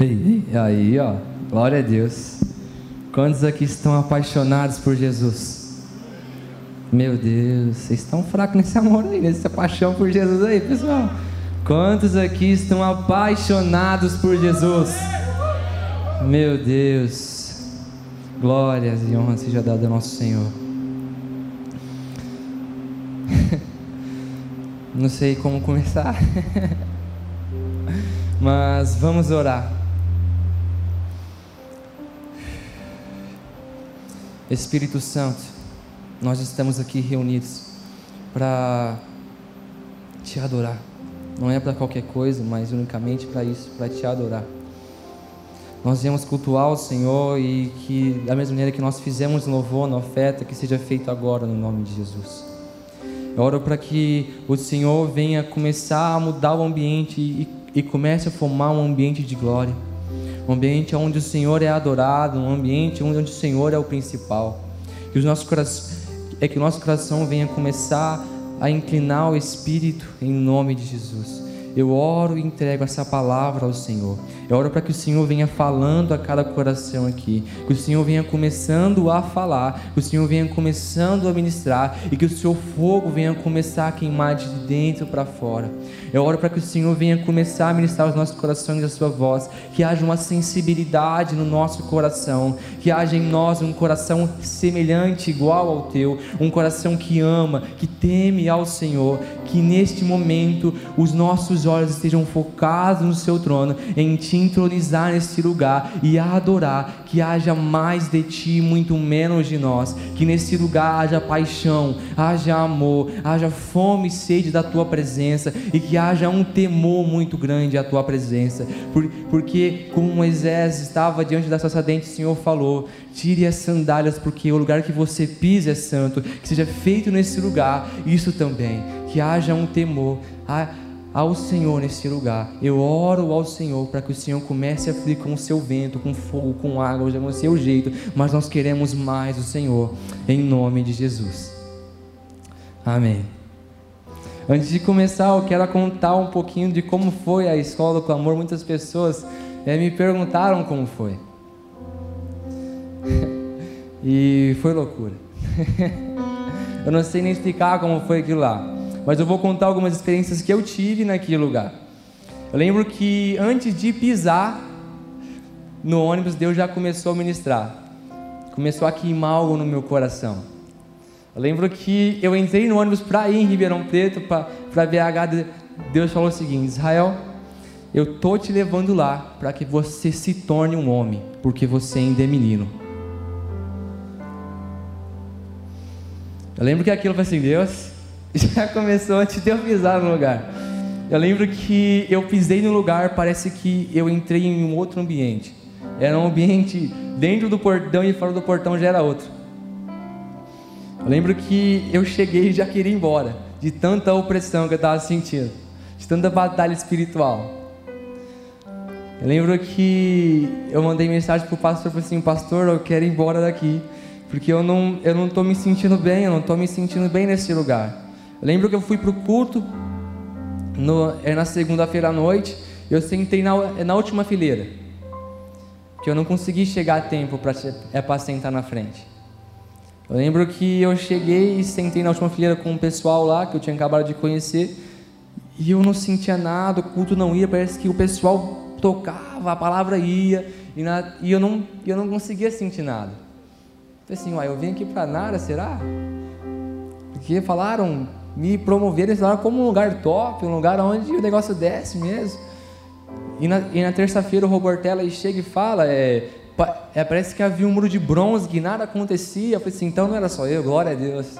Ei, aí, ó. Glória a Deus. Quantos aqui estão apaixonados por Jesus? Meu Deus, vocês estão fracos nesse amor aí, nessa paixão por Jesus aí, pessoal. Quantos aqui estão apaixonados por Jesus? Meu Deus. Glórias e honra seja dada ao nosso Senhor. Não sei como começar. Mas vamos orar. Espírito Santo, nós estamos aqui reunidos para te adorar. Não é para qualquer coisa, mas unicamente para isso, para te adorar. Nós viemos cultuar o Senhor e que, da mesma maneira que nós fizemos louvor na oferta, que seja feito agora no nome de Jesus. Eu oro para que o Senhor venha começar a mudar o ambiente e, e comece a formar um ambiente de glória um ambiente onde o Senhor é adorado, um ambiente onde o Senhor é o principal. Que os nossos é que o nosso coração venha começar a inclinar o Espírito em nome de Jesus. Eu oro e entrego essa palavra ao Senhor. Eu oro para que o Senhor venha falando a cada coração aqui, que o Senhor venha começando a falar, que o Senhor venha começando a ministrar e que o seu fogo venha começar a queimar de dentro para fora. Eu oro para que o Senhor venha começar a ministrar os nossos corações a sua voz, que haja uma sensibilidade no nosso coração, que haja em nós um coração semelhante, igual ao teu, um coração que ama, que teme ao Senhor, que neste momento os nossos olhos estejam focados no seu trono, em te entronizar neste lugar e adorar, que haja mais de ti, muito menos de nós, que nesse lugar haja paixão, haja amor, haja fome e sede da tua presença e que haja um temor muito grande à tua presença, porque como Moisés estava diante da sacerdente, o Senhor falou: tire as sandálias, porque o lugar que você pisa é santo, que seja feito nesse lugar, isso também, que haja um temor ao Senhor nesse lugar. Eu oro ao Senhor para que o Senhor comece a fluir com o seu vento, com fogo, com água, com o seu jeito, mas nós queremos mais o Senhor, em nome de Jesus. Amém. Antes de começar, eu quero contar um pouquinho de como foi a escola do clamor. Muitas pessoas é, me perguntaram como foi. e foi loucura. eu não sei nem explicar como foi aquilo lá. Mas eu vou contar algumas experiências que eu tive naquele lugar. Eu lembro que antes de pisar no ônibus, Deus já começou a ministrar. Começou a queimar algo no meu coração. Eu lembro que eu entrei no ônibus para ir em Ribeirão Preto, para BH. Deus falou o seguinte: Israel, eu tô te levando lá para que você se torne um homem, porque você ainda é menino. Eu lembro que aquilo foi assim: Deus, já começou antes de eu pisar no lugar. Eu lembro que eu pisei no lugar, parece que eu entrei em um outro ambiente. Era um ambiente dentro do portão e fora do portão já era outro. Eu lembro que eu cheguei e já queria ir embora, de tanta opressão que eu estava sentindo, de tanta batalha espiritual. Eu lembro que eu mandei mensagem para o pastor, falei assim, pastor, eu quero ir embora daqui, porque eu não eu não estou me sentindo bem, eu não estou me sentindo bem nesse lugar. Lembro que eu fui para o culto, no, é na segunda-feira à noite, eu sentei na, na última fileira, que eu não consegui chegar a tempo para é, sentar na frente. Eu lembro que eu cheguei e sentei na última fileira com um pessoal lá que eu tinha acabado de conhecer e eu não sentia nada, o culto não ia, parece que o pessoal tocava, a palavra ia e, na, e eu, não, eu não conseguia sentir nada. Falei assim, uai, eu vim aqui para nada, será? Porque falaram, me promoveram, falaram como um lugar top, um lugar onde o negócio desce mesmo. E na, e na terça-feira o Robertella chega e fala, é, é, parece que havia um muro de bronze que nada acontecia. Eu falei assim, então não era só eu, glória a Deus.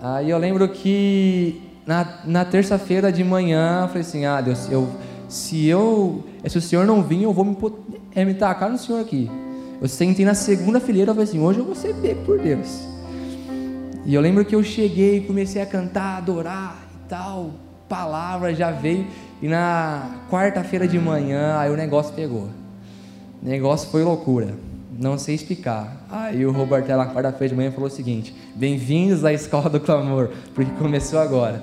Aí eu lembro que na, na terça-feira de manhã, eu falei assim, ah Deus, eu, se eu, se o Senhor não vir, eu vou me, é, me tacar no Senhor aqui. Eu sentei na segunda fileira, eu falei assim, hoje eu vou ser pego por Deus. E eu lembro que eu cheguei, comecei a cantar, adorar e tal, palavra já veio. E na quarta-feira de manhã, aí o negócio pegou negócio foi loucura. Não sei explicar. Aí o Roberto, na quarta-feira de manhã, falou o seguinte: Bem-vindos à escola do clamor, porque começou agora.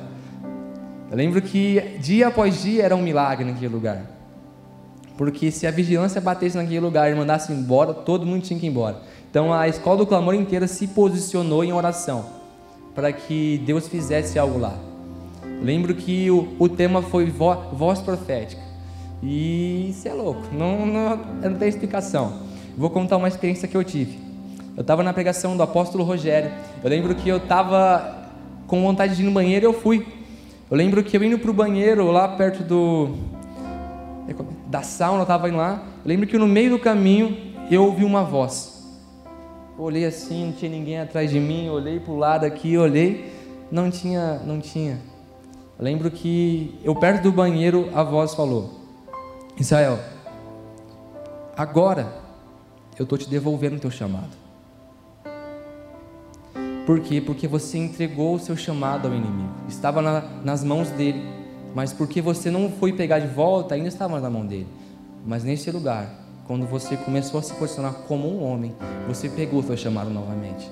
Eu lembro que dia após dia era um milagre naquele lugar. Porque se a vigilância batesse naquele lugar e mandasse embora, todo mundo tinha que ir embora. Então a escola do clamor inteira se posicionou em oração para que Deus fizesse algo lá. Lembro que o, o tema foi vo, voz profética. E isso é louco, não, não, não tem explicação. Vou contar uma experiência que eu tive. Eu estava na pregação do apóstolo Rogério. Eu lembro que eu estava com vontade de ir no banheiro e eu fui. Eu lembro que eu indo para o banheiro lá perto do da sauna, eu estava indo lá. Eu lembro que no meio do caminho eu ouvi uma voz. Eu olhei assim, não tinha ninguém atrás de mim. Olhei para o lado aqui, olhei, não tinha, não tinha. Eu lembro que eu perto do banheiro a voz falou: Israel, agora eu estou te devolvendo o teu chamado. Por quê? Porque você entregou o seu chamado ao inimigo. Estava na, nas mãos dele. Mas porque você não foi pegar de volta, ainda estava na mão dele. Mas nesse lugar, quando você começou a se posicionar como um homem, você pegou o seu chamado novamente.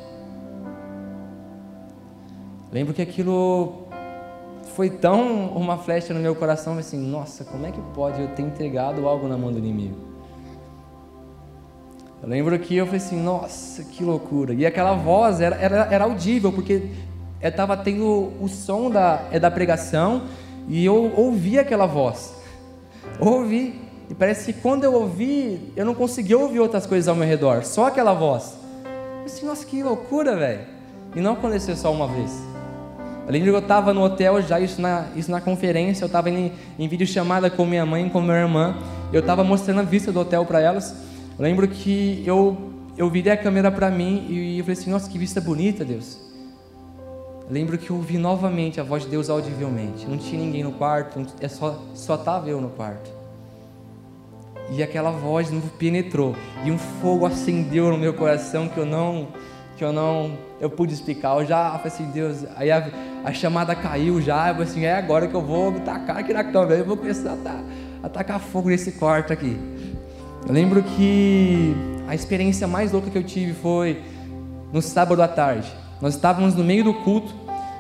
Lembro que aquilo foi tão uma flecha no meu coração, assim, nossa, como é que pode eu ter entregado algo na mão do inimigo? Eu lembro que eu falei assim, nossa, que loucura. E aquela voz era, era, era audível, porque estava tendo o som da, é da pregação e eu ouvi aquela voz. Ouvi. E parece que quando eu ouvi, eu não conseguia ouvir outras coisas ao meu redor, só aquela voz. Eu disse, nossa, que loucura, velho. E não aconteceu só uma vez. Eu lembro que eu estava no hotel já, isso na, isso na conferência, eu estava em, em vídeo chamada com minha mãe e com minha irmã. Eu estava mostrando a vista do hotel para elas. Eu lembro que eu, eu virei a câmera para mim e eu falei assim: Nossa, que vista bonita, Deus. Lembro que ouvi novamente a voz de Deus audivelmente. Não tinha ninguém no quarto, é só só estava eu no quarto. E aquela voz não penetrou e um fogo acendeu no meu coração que eu não que eu não eu pude explicar. Eu já falei assim, Deus, aí a, a chamada caiu já, eu falei assim, é agora que eu vou tacar aqui na cama, eu vou começar a, a tacar fogo nesse quarto aqui. Eu lembro que a experiência mais louca que eu tive foi no sábado à tarde. Nós estávamos no meio do culto,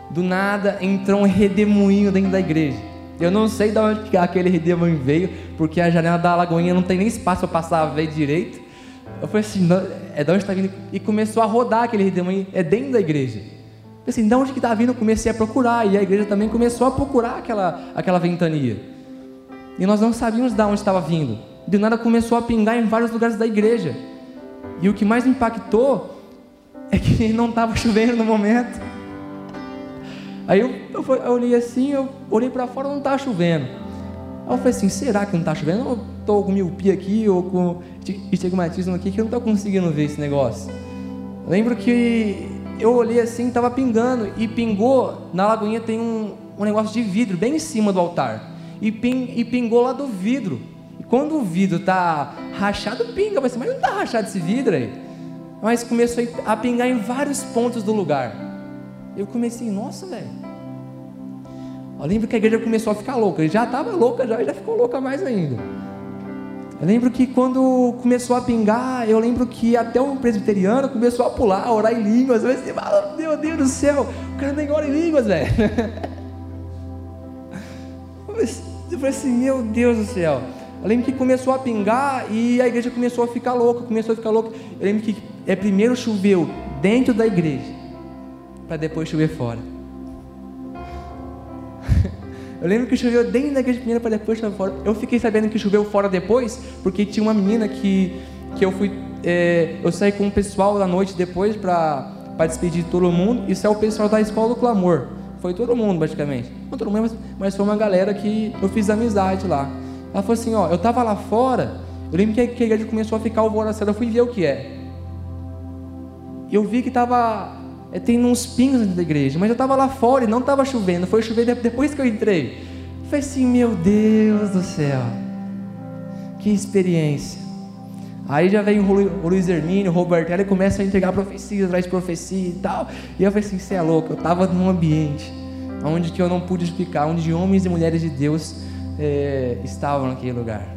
do nada entrou um redemoinho dentro da igreja. Eu não sei de onde aquele redemoinho veio, porque a janela da lagoinha não tem nem espaço para passar a ver direito. Eu falei assim, é de onde está vindo? E começou a rodar aquele redemoinho, é dentro da igreja. Eu falei assim, de onde que está vindo? Eu comecei a procurar, e a igreja também começou a procurar aquela, aquela ventania. E nós não sabíamos de onde estava vindo de nada começou a pingar em vários lugares da igreja. E o que mais impactou é que não estava chovendo no momento. Aí eu, eu, eu olhei assim, eu olhei para fora, não estava chovendo. Aí eu falei assim, será que não está chovendo? Eu estou com miopia aqui, ou com estigmatismo aqui, que eu não estou conseguindo ver esse negócio. Lembro que eu olhei assim, estava pingando, e pingou, na lagoinha tem um, um negócio de vidro, bem em cima do altar. E, ping, e pingou lá do vidro. Quando o vidro tá rachado, pinga, mas não tá rachado esse vidro aí. Mas começou a pingar em vários pontos do lugar. Eu comecei, nossa, velho. Eu lembro que a igreja começou a ficar louca. Ele já estava louca, já, já ficou louca mais ainda. Eu lembro que quando começou a pingar, eu lembro que até um presbiteriano começou a pular, a orar em línguas. Eu disse, meu Deus do céu, o cara nem ora em línguas, velho. Eu falei assim, meu Deus do céu. Eu lembro que começou a pingar e a igreja começou a ficar louca, começou a ficar louca. Eu lembro que é, primeiro choveu dentro da igreja, para depois chover fora. Eu lembro que choveu dentro da igreja primeiro para depois chover fora. Eu fiquei sabendo que choveu fora depois, porque tinha uma menina que, que eu fui. É, eu saí com o pessoal da noite depois para despedir de todo mundo. Isso é o pessoal da escola do clamor. Foi todo mundo, praticamente. Não todo mundo, mas, mas foi uma galera que eu fiz amizade lá. Ela falou assim: Ó, eu estava lá fora, eu lembro que a igreja começou a ficar alvoroçada, eu fui ver o que é. Eu vi que estava é, tem uns pingos dentro da igreja, mas eu estava lá fora e não estava chovendo, foi chover depois que eu entrei. Eu falei assim: Meu Deus do céu, que experiência. Aí já vem o Luiz Hermínio, o Roberto, ele começa a entregar profecias, traz profecia e tal. E eu falei assim: Você é louco, eu estava num ambiente onde que eu não pude explicar, onde homens e mulheres de Deus é, estavam naquele lugar.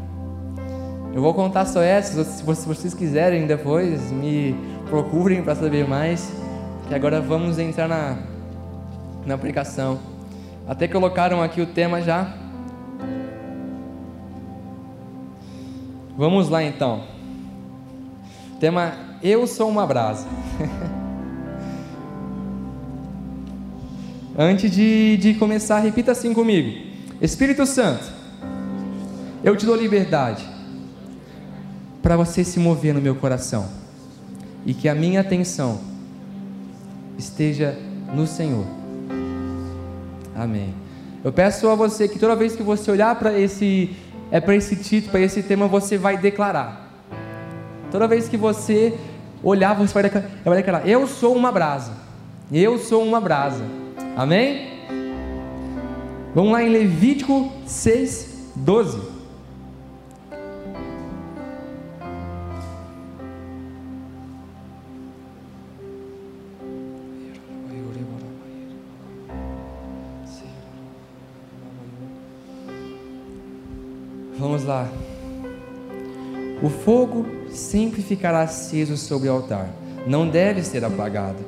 Eu vou contar só essas, se vocês quiserem depois, me procurem para saber mais, que agora vamos entrar na, na aplicação. Até colocaram aqui o tema já. Vamos lá então. Tema Eu sou uma brasa. Antes de, de começar, repita assim comigo: Espírito Santo, eu te dou liberdade para você se mover no meu coração e que a minha atenção esteja no Senhor. Amém. Eu peço a você que toda vez que você olhar para esse é para esse título, para esse tema, você vai declarar. Toda vez que você olhar, você vai declarar, eu sou uma brasa. Eu sou uma brasa. Amém? Vamos lá em Levítico 6, 12. Vamos lá. O fogo sempre ficará aceso sobre o altar, não deve ser apagado.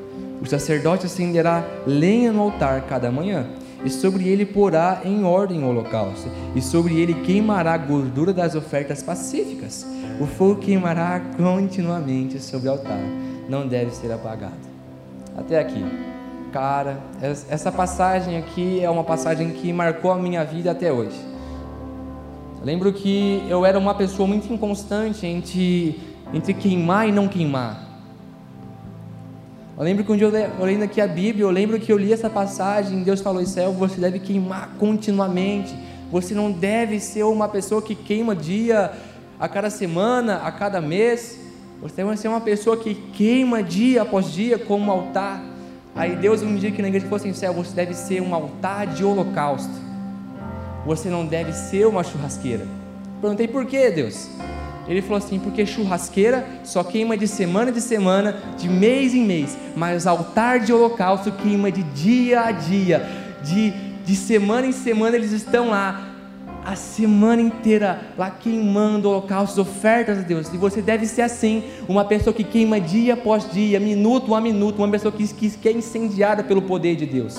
O sacerdote acenderá lenha no altar cada manhã, e sobre ele porá em ordem o holocausto, e sobre ele queimará a gordura das ofertas pacíficas. O fogo queimará continuamente sobre o altar, não deve ser apagado. Até aqui. Cara, essa passagem aqui é uma passagem que marcou a minha vida até hoje lembro que eu era uma pessoa muito inconstante entre, entre queimar e não queimar. Eu lembro que um dia eu lendo aqui a Bíblia, eu lembro que eu li essa passagem, Deus falou: Israel, você deve queimar continuamente. Você não deve ser uma pessoa que queima dia a cada semana, a cada mês. Você deve ser uma pessoa que queima dia após dia como um altar. Aí Deus um dia que na igreja falou assim: céu, você deve ser um altar de holocausto você não deve ser uma churrasqueira. Perguntei por que, Deus? Ele falou assim: porque churrasqueira só queima de semana de semana, de mês em mês, mas altar de holocausto queima de dia a dia, de, de semana em semana eles estão lá, a semana inteira lá queimando holocaustos, ofertas a Deus. E você deve ser assim, uma pessoa que queima dia após dia, minuto a minuto, uma pessoa que, que, que é incendiada pelo poder de Deus.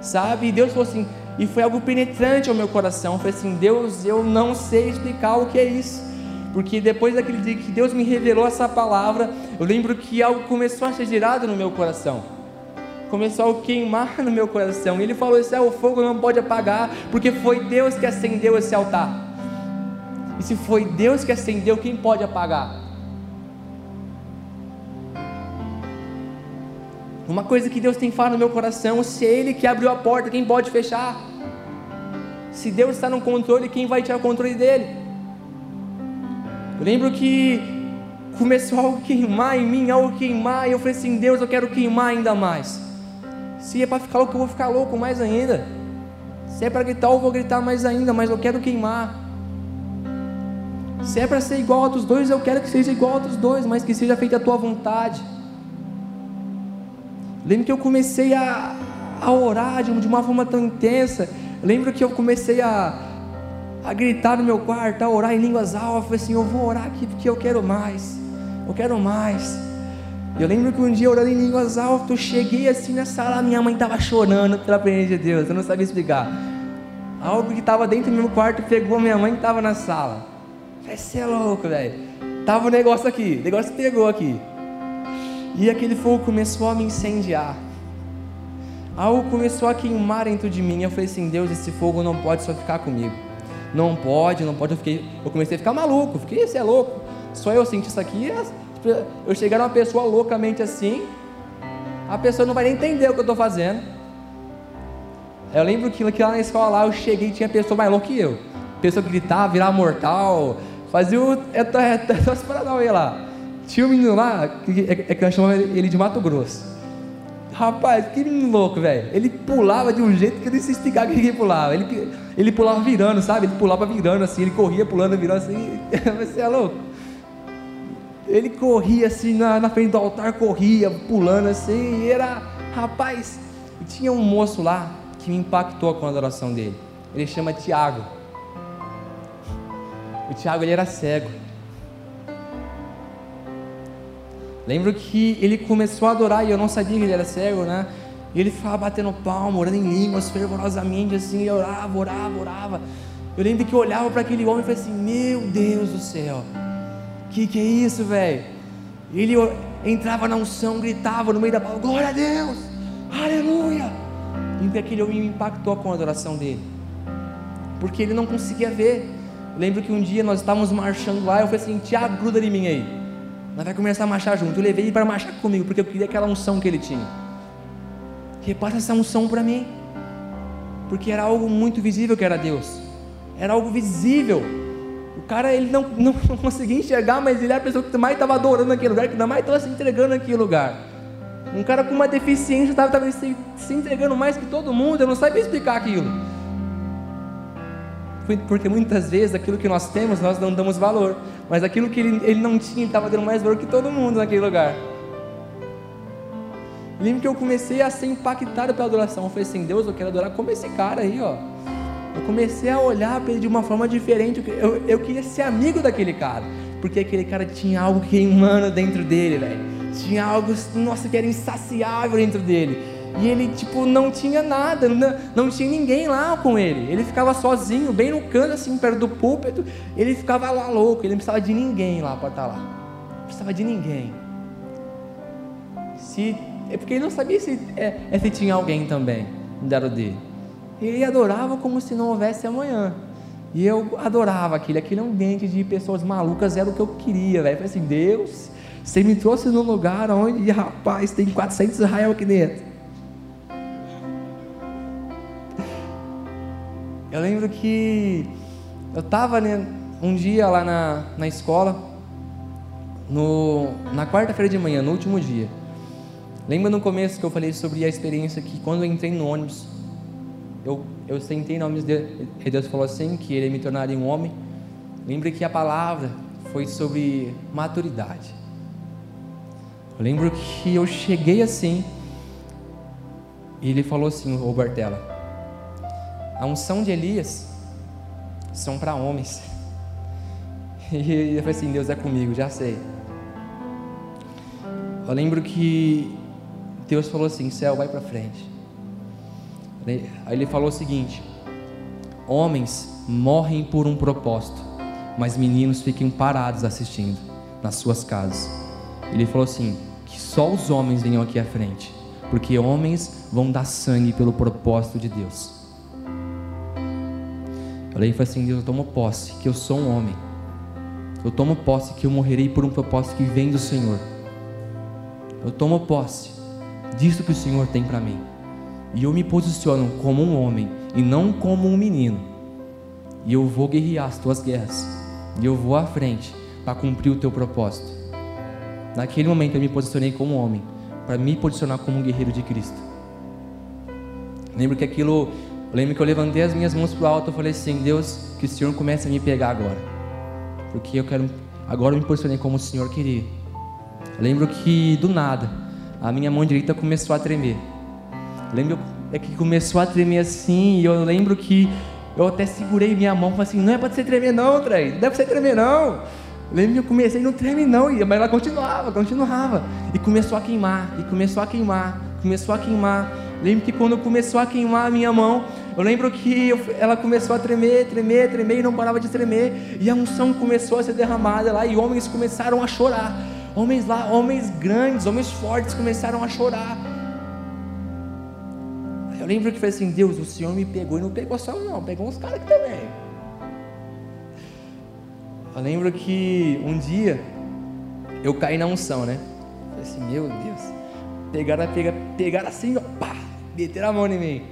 Sabe? E Deus falou assim: e foi algo penetrante ao meu coração. Falei assim: Deus, eu não sei explicar o que é isso. Porque depois daquele dia que Deus me revelou essa palavra, eu lembro que algo começou a ser girado no meu coração. Começou a queimar no meu coração. E ele falou: Esse é o fogo não pode apagar, porque foi Deus que acendeu esse altar. E se foi Deus que acendeu, quem pode apagar? Uma coisa que Deus tem falado no meu coração: se é Ele que abriu a porta, quem pode fechar? Se Deus está no controle, quem vai tirar o controle dele? Eu lembro que começou a queimar em mim, algo queimar, e eu falei assim: Deus, eu quero queimar ainda mais. Se é para ficar louco, eu vou ficar louco mais ainda. Se é para gritar, eu vou gritar mais ainda, mas eu quero queimar. Se é para ser igual a outros dois, eu quero que seja igual a outros dois, mas que seja feita a tua vontade. Lembro que eu comecei a, a orar de uma forma tão intensa. Lembro que eu comecei a, a gritar no meu quarto, a orar em línguas altas. Eu falei assim: eu vou orar aqui porque eu quero mais. Eu quero mais. Eu lembro que um dia orando em línguas altas, eu cheguei assim na sala, minha mãe estava chorando pela presença de Deus, eu não sabia explicar. Algo que estava dentro do meu quarto pegou minha mãe que estava na sala. falei, você é louco, velho. Tava o um negócio aqui, o negócio pegou aqui. E aquele fogo começou a me incendiar. Algo começou a queimar dentro de mim. Eu falei assim: Deus, esse fogo não pode só ficar comigo. Não pode, não pode. Eu, fiquei, eu comecei a ficar maluco. Fiquei, você é louco. Só eu senti isso aqui. Eu chegar uma pessoa loucamente assim. A pessoa não vai nem entender o que eu estou fazendo. Eu lembro que, que lá na escola lá eu cheguei e tinha pessoa mais louca que eu. Pessoa que gritava, virava mortal. Fazia o. É, é, é, é, lá. Tinha um menino lá, que, é, é que nós chamamos ele de Mato Grosso. Rapaz, que louco, velho. Ele pulava de um jeito que eu nem sei explicar que ele pulava. Ele, ele pulava virando, sabe? Ele pulava virando assim, ele corria pulando, virando assim. Você é louco? Ele corria assim na, na frente do altar, corria, pulando assim, e era. Rapaz, tinha um moço lá que me impactou com a adoração dele. Ele chama Tiago. O Tiago ele era cego. Lembro que ele começou a adorar e eu não sabia que ele era cego, né? E ele ficava batendo palma, orando em línguas fervorosamente, assim, e orava, orava, orava. Eu lembro que eu olhava para aquele homem e falei assim: Meu Deus do céu, que que é isso, velho? Ele entrava na unção, gritava no meio da palavra: Glória a Deus, aleluia. E aquele homem me impactou com a adoração dele, porque ele não conseguia ver. Eu lembro que um dia nós estávamos marchando lá, eu falei assim: Tiago, gruda em mim aí. Nós vamos começar a marchar junto. Eu levei ele para marchar comigo, porque eu queria aquela unção que ele tinha. Repassa essa unção para mim, porque era algo muito visível que era Deus era algo visível. O cara ele não, não, não conseguia enxergar, mas ele era a pessoa que mais estava adorando naquele lugar, que mais estava se entregando naquele lugar. Um cara com uma deficiência estava se, se entregando mais que todo mundo, eu não sabia explicar aquilo. Porque muitas vezes aquilo que nós temos nós não damos valor, mas aquilo que ele, ele não tinha, ele estava dando mais valor que todo mundo naquele lugar. Lembro que eu comecei a ser impactado pela adoração. Eu falei assim: Deus, eu quero adorar como esse cara aí, ó. Eu comecei a olhar para ele de uma forma diferente. Eu, eu queria ser amigo daquele cara, porque aquele cara tinha algo queimando dentro dele, velho. Tinha algo, nossa, que era insaciável dentro dele. E ele, tipo, não tinha nada, não, não tinha ninguém lá com ele. Ele ficava sozinho, bem no canto, assim, perto do púlpito. Ele ficava lá louco, ele não precisava de ninguém lá para estar tá lá. Não precisava de ninguém. Se, é porque ele não sabia se, é, é se tinha alguém também no lado dele. Ele adorava como se não houvesse amanhã. E eu adorava aquele, aquele ambiente de pessoas malucas, era o que eu queria, velho. Falei assim, Deus, você me trouxe num lugar onde, rapaz, tem 400 Israel aqui dentro. Eu lembro que eu estava né, um dia lá na, na escola, no, na quarta-feira de manhã, no último dia. Lembra no começo que eu falei sobre a experiência que quando eu entrei no ônibus, eu, eu sentei na nome de e Deus falou assim, que Ele me tornaria um homem. Lembre que a palavra foi sobre maturidade. Eu lembro que eu cheguei assim, e Ele falou assim, ô Bartela, a unção de Elias são para homens. E eu falei assim, Deus é comigo, já sei. Eu lembro que Deus falou assim, céu, vai para frente. Aí ele falou o seguinte: Homens morrem por um propósito, mas meninos fiquem parados assistindo nas suas casas. Ele falou assim: que só os homens venham aqui à frente, porque homens vão dar sangue pelo propósito de Deus. Ele falou assim: Deus, eu tomo posse que eu sou um homem. Eu tomo posse que eu morrerei por um propósito que vem do Senhor. Eu tomo posse disso que o Senhor tem para mim e eu me posiciono como um homem e não como um menino, e eu vou guerrear as tuas guerras, e eu vou à frente para cumprir o teu propósito. Naquele momento eu me posicionei como homem, para me posicionar como um guerreiro de Cristo. Lembro que aquilo, lembro que eu levantei as minhas mãos para o alto e falei assim: Deus, que o Senhor comece a me pegar agora, porque eu quero, agora eu me posicionei como o Senhor queria. lembro que do nada, a minha mão direita começou a tremer. Lembro é que começou a tremer assim, e eu lembro que eu até segurei minha mão e falei assim, não é para você tremer não, Trey, não é para você tremer não. Lembro que eu comecei, não treme não, mas ela continuava, continuava. E começou a queimar, e começou a queimar, começou a queimar. Lembro que quando começou a queimar a minha mão, eu lembro que eu, ela começou a tremer, tremer, tremer e não parava de tremer. E a unção começou a ser derramada lá e homens começaram a chorar. Homens lá, homens grandes, homens fortes começaram a chorar lembro que foi assim: Deus, o Senhor me pegou e não pegou só não, pegou uns caras aqui também. Eu lembro que um dia eu caí na unção, né? Falei assim: Meu Deus, pegaram, pegaram, pegaram assim, ó, pá, meteram a mão em mim.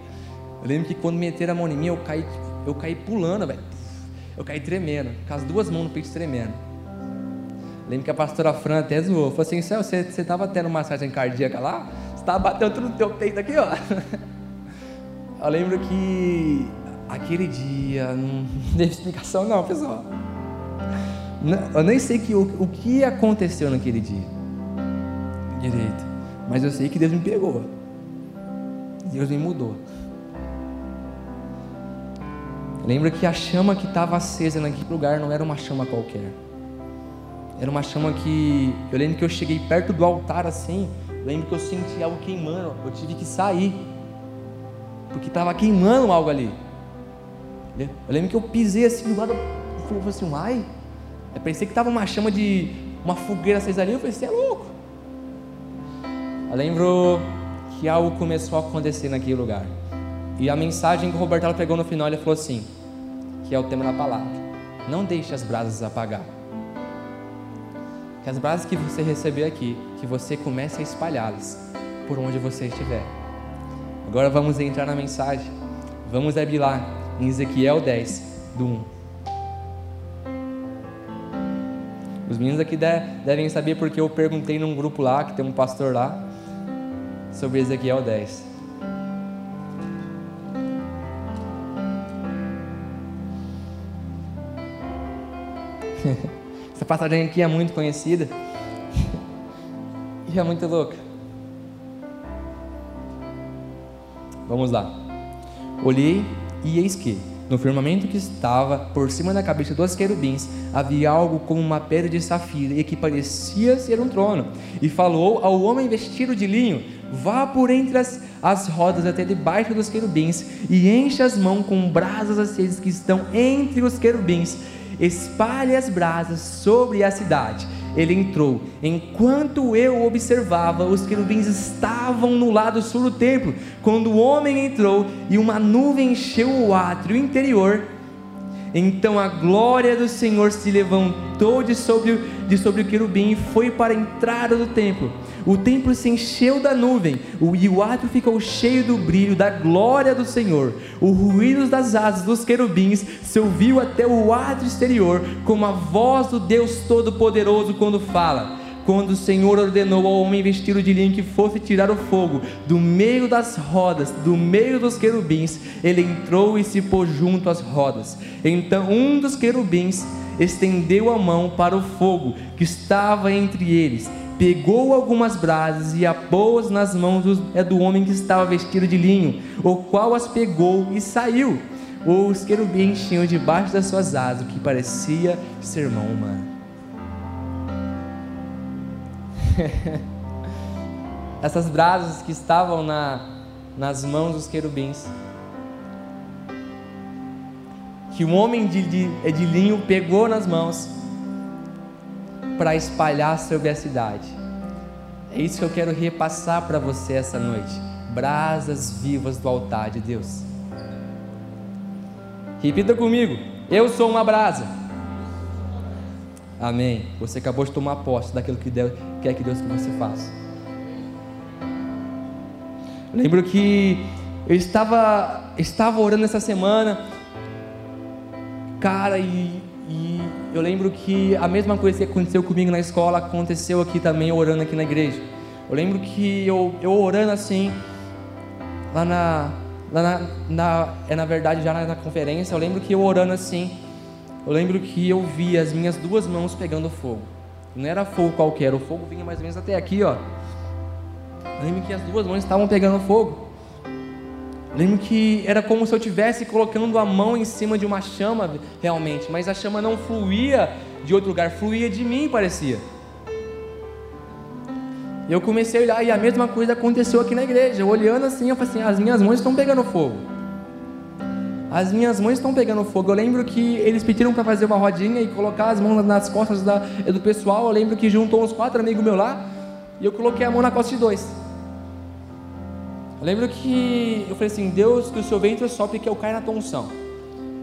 Eu lembro que quando meteram a mão em mim, eu caí, eu caí pulando, velho. Eu caí tremendo, com as duas mãos no peito tremendo. Lembro que a pastora Fran até zoou. Falou assim: você estava tendo massagem cardíaca lá? Você estava batendo no teu peito aqui, ó. Eu lembro que aquele dia, não teve explicação não, pessoal. Eu nem sei que, o, o que aconteceu naquele dia. Direito. Mas eu sei que Deus me pegou. Deus me mudou. Lembra que a chama que estava acesa naquele lugar não era uma chama qualquer. Era uma chama que. Eu lembro que eu cheguei perto do altar assim. Lembro que eu senti algo queimando. Eu tive que sair porque estava queimando algo ali. Eu lembro que eu pisei assim do lado, eu falei assim, uai, eu pensei que tava uma chama de uma fogueira acesa ali, eu falei, você é louco. Eu lembro que algo começou a acontecer naquele lugar. E a mensagem que o Roberto pegou no final, ele falou assim, que é o tema da palavra. Não deixe as brasas apagar. Que as brasas que você receber aqui, que você comece a espalhá-las por onde você estiver. Agora vamos entrar na mensagem. Vamos abrir lá em Ezequiel 10, do 1. Os meninos aqui devem saber porque eu perguntei num grupo lá, que tem um pastor lá, sobre Ezequiel 10. Essa passagem aqui é muito conhecida e é muito louca. Vamos lá. Olhei e eis que, no firmamento que estava por cima da cabeça dos querubins, havia algo como uma pedra de safira e que parecia ser um trono. E falou ao homem vestido de linho: Vá por entre as, as rodas até debaixo dos querubins e enche as mãos com brasas acesas que estão entre os querubins. Espalhe as brasas sobre a cidade ele entrou. Enquanto eu observava, os querubins estavam no lado sul do templo. Quando o homem entrou e uma nuvem encheu o átrio interior, então a glória do Senhor se levantou de sobre, de sobre o querubim e foi para a entrada do templo. O templo se encheu da nuvem, e o átrio ficou cheio do brilho da glória do Senhor. O ruído das asas dos querubins se ouviu até o átrio exterior, como a voz do Deus Todo-Poderoso quando fala quando o Senhor ordenou ao homem vestido de linho que fosse tirar o fogo do meio das rodas, do meio dos querubins, ele entrou e se pôs junto às rodas. Então um dos querubins estendeu a mão para o fogo que estava entre eles pegou algumas brasas e a pôs nas mãos é do homem que estava vestido de linho, o qual as pegou e saiu. Os querubins tinham debaixo das suas asas o que parecia ser mão humana. Essas brasas que estavam na, nas mãos dos querubins, que o homem de, de, de linho pegou nas mãos, para espalhar sobre a cidade. É isso que eu quero repassar para você essa noite. Brasas vivas do altar de Deus. Repita comigo: Eu sou uma brasa. Amém. Você acabou de tomar posse daquilo que Deus quer que Deus que você faça. lembro que eu estava estava orando essa semana, cara, e eu lembro que a mesma coisa que aconteceu comigo na escola aconteceu aqui também, orando aqui na igreja. Eu lembro que eu, eu orando assim, lá na, lá na, na, é na verdade já na, na conferência, eu lembro que eu orando assim, eu lembro que eu vi as minhas duas mãos pegando fogo. Não era fogo qualquer, o fogo vinha mais ou menos até aqui, ó. Lembro que as duas mãos estavam pegando fogo. Lembro que era como se eu estivesse colocando a mão em cima de uma chama, realmente, mas a chama não fluía de outro lugar, fluía de mim, parecia. E eu comecei a olhar e a mesma coisa aconteceu aqui na igreja. Olhando assim, eu falei assim: as minhas mãos estão pegando fogo. As minhas mãos estão pegando fogo. Eu lembro que eles pediram para fazer uma rodinha e colocar as mãos nas costas da, do pessoal. Eu lembro que juntou uns quatro amigos meus lá e eu coloquei a mão na costa de dois. Eu lembro que eu falei assim, Deus, que o seu ventre sopre que eu caio na tua unção.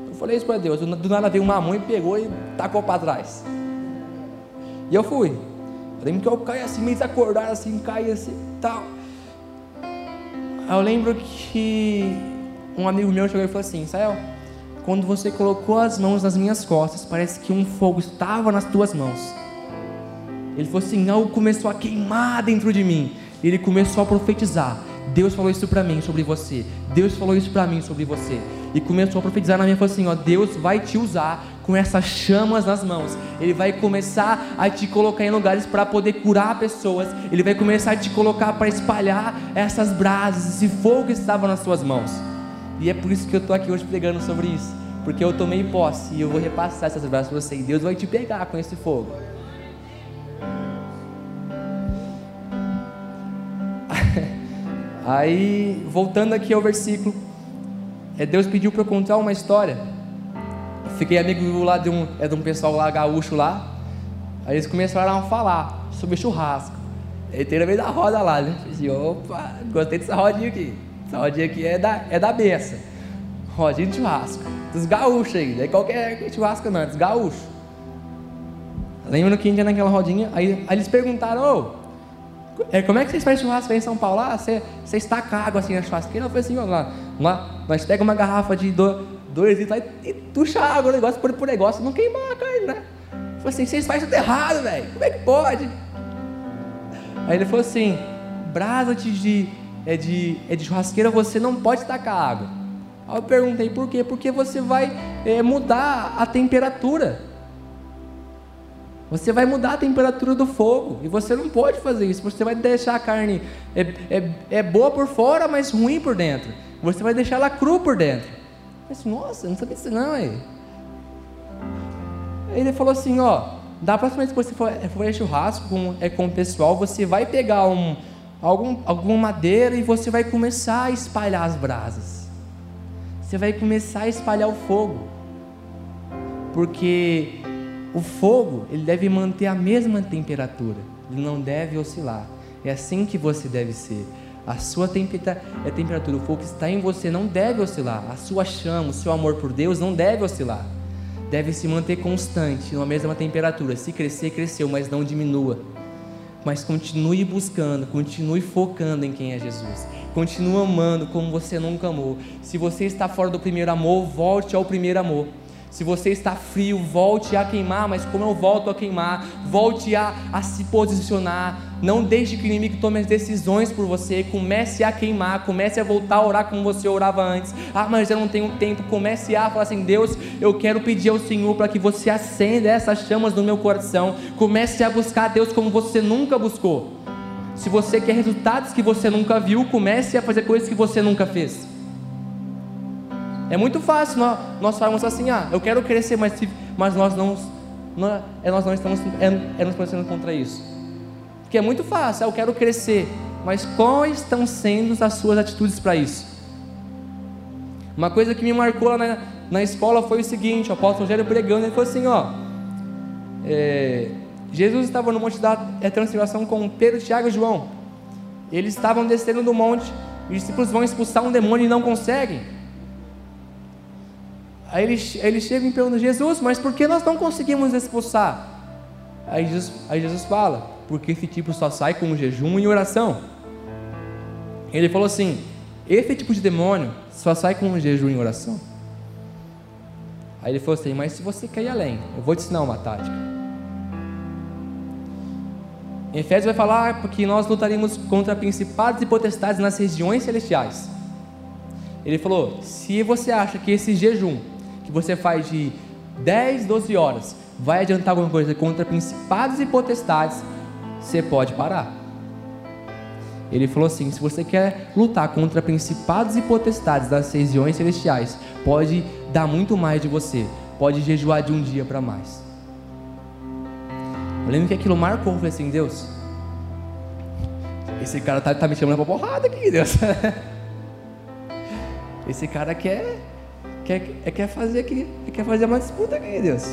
Eu falei isso para Deus, do nada veio uma mão e pegou e tacou para trás. E eu fui. Eu lembro que eu caí assim, meio desacordado assim, caí assim tal. Eu lembro que um amigo meu chegou e falou assim, Sael, quando você colocou as mãos nas minhas costas, parece que um fogo estava nas tuas mãos. Ele falou assim, algo começou a queimar dentro de mim. Ele começou a profetizar. Deus falou isso para mim sobre você. Deus falou isso para mim sobre você. E começou a profetizar na minha falou assim, ó, Deus vai te usar com essas chamas nas mãos. Ele vai começar a te colocar em lugares para poder curar pessoas. Ele vai começar a te colocar para espalhar essas brasas, esse fogo que estava nas suas mãos. E é por isso que eu estou aqui hoje pregando sobre isso, porque eu tomei posse e eu vou repassar essas brasas para você. E Deus vai te pegar com esse fogo. Aí, voltando aqui ao versículo, é, Deus pediu para eu contar uma história fiquei amigo lá de um, é de um pessoal lá gaúcho lá. Aí eles começaram a falar sobre churrasco. Entrei no meio da roda lá, né? Falei, opa, gostei dessa rodinha aqui. Rodinha aqui é da, é da beça. Rodinha de churrasco. Dos gaúchos aí, não é qualquer churrasco não, é dos gaúchos. Lembro que a gente ia naquela rodinha, aí, aí eles perguntaram, ô, é, como é que vocês fazem churrasco aí em São Paulo? Ah, você, estaca água assim na churrasqueira? Eu falei assim, ó, lá, lá, nós pega uma garrafa de do, dois litros lá e, e água no negócio, por, por negócio, não queimar a carne, né? Eu falei assim, vocês fazem tudo errado, velho, como é que pode? Aí ele falou assim, brasa de, é de, é de churrasqueira você não pode tacar água. Aí eu perguntei por quê? Porque você vai é, mudar a temperatura. Você vai mudar a temperatura do fogo. E você não pode fazer isso. Você vai deixar a carne é, é, é boa por fora, mas ruim por dentro. Você vai deixar ela cru por dentro. Eu disse, Nossa, não sabia disso não, aí. Ele falou assim, ó, da próxima vez que você for, for churrasco com, é, com o pessoal, você vai pegar um, algum, alguma madeira e você vai começar a espalhar as brasas. Você vai começar a espalhar o fogo. Porque o fogo, ele deve manter a mesma temperatura, ele não deve oscilar. É assim que você deve ser. A sua é temperatura, o fogo que está em você não deve oscilar. A sua chama, o seu amor por Deus não deve oscilar. Deve se manter constante, na mesma temperatura. Se crescer, cresceu, mas não diminua. Mas continue buscando, continue focando em quem é Jesus. Continue amando como você nunca amou. Se você está fora do primeiro amor, volte ao primeiro amor. Se você está frio, volte a queimar, mas como eu volto a queimar, volte a, a se posicionar. Não deixe que o inimigo tome as decisões por você. Comece a queimar, comece a voltar a orar como você orava antes. Ah, mas eu não tenho tempo. Comece a falar assim: Deus, eu quero pedir ao Senhor para que você acenda essas chamas no meu coração. Comece a buscar a Deus como você nunca buscou. Se você quer resultados que você nunca viu, comece a fazer coisas que você nunca fez. É muito fácil nós, nós falarmos assim, ah, eu quero crescer, mas, mas nós, não, não, é, nós não estamos é, é nos posicionando contra isso. Porque é muito fácil, ah, eu quero crescer, mas quais estão sendo as suas atitudes para isso? Uma coisa que me marcou lá na, na escola foi o seguinte, o apóstolo Rogério pregando, ele falou assim, ó, é, Jesus estava no monte da transfiguração com Pedro, Tiago e João. Eles estavam descendo do monte, os discípulos vão expulsar um demônio e não conseguem. Aí eles, ele chegam e perguntam, Jesus, mas por que nós não conseguimos expulsar? Aí Jesus, aí Jesus fala, porque esse tipo só sai com jejum e oração. Ele falou assim, esse tipo de demônio só sai com jejum e oração. Aí ele falou assim, mas se você quer ir além, eu vou te ensinar uma tática. Em Efésios vai falar porque nós lutaríamos contra principados e potestades nas regiões celestiais. Ele falou: se você acha que esse jejum que você faz de 10, 12 horas vai adiantar alguma coisa contra principados e potestades, você pode parar. Ele falou assim: se você quer lutar contra principados e potestades das regiões celestiais, pode dar muito mais de você, pode jejuar de um dia para mais. Eu lembro que aquilo marcou, eu falei assim: Deus, esse cara tá, tá me chamando pra porrada aqui, Deus. Esse cara quer quer, quer fazer aqui, quer fazer uma disputa aqui, Deus.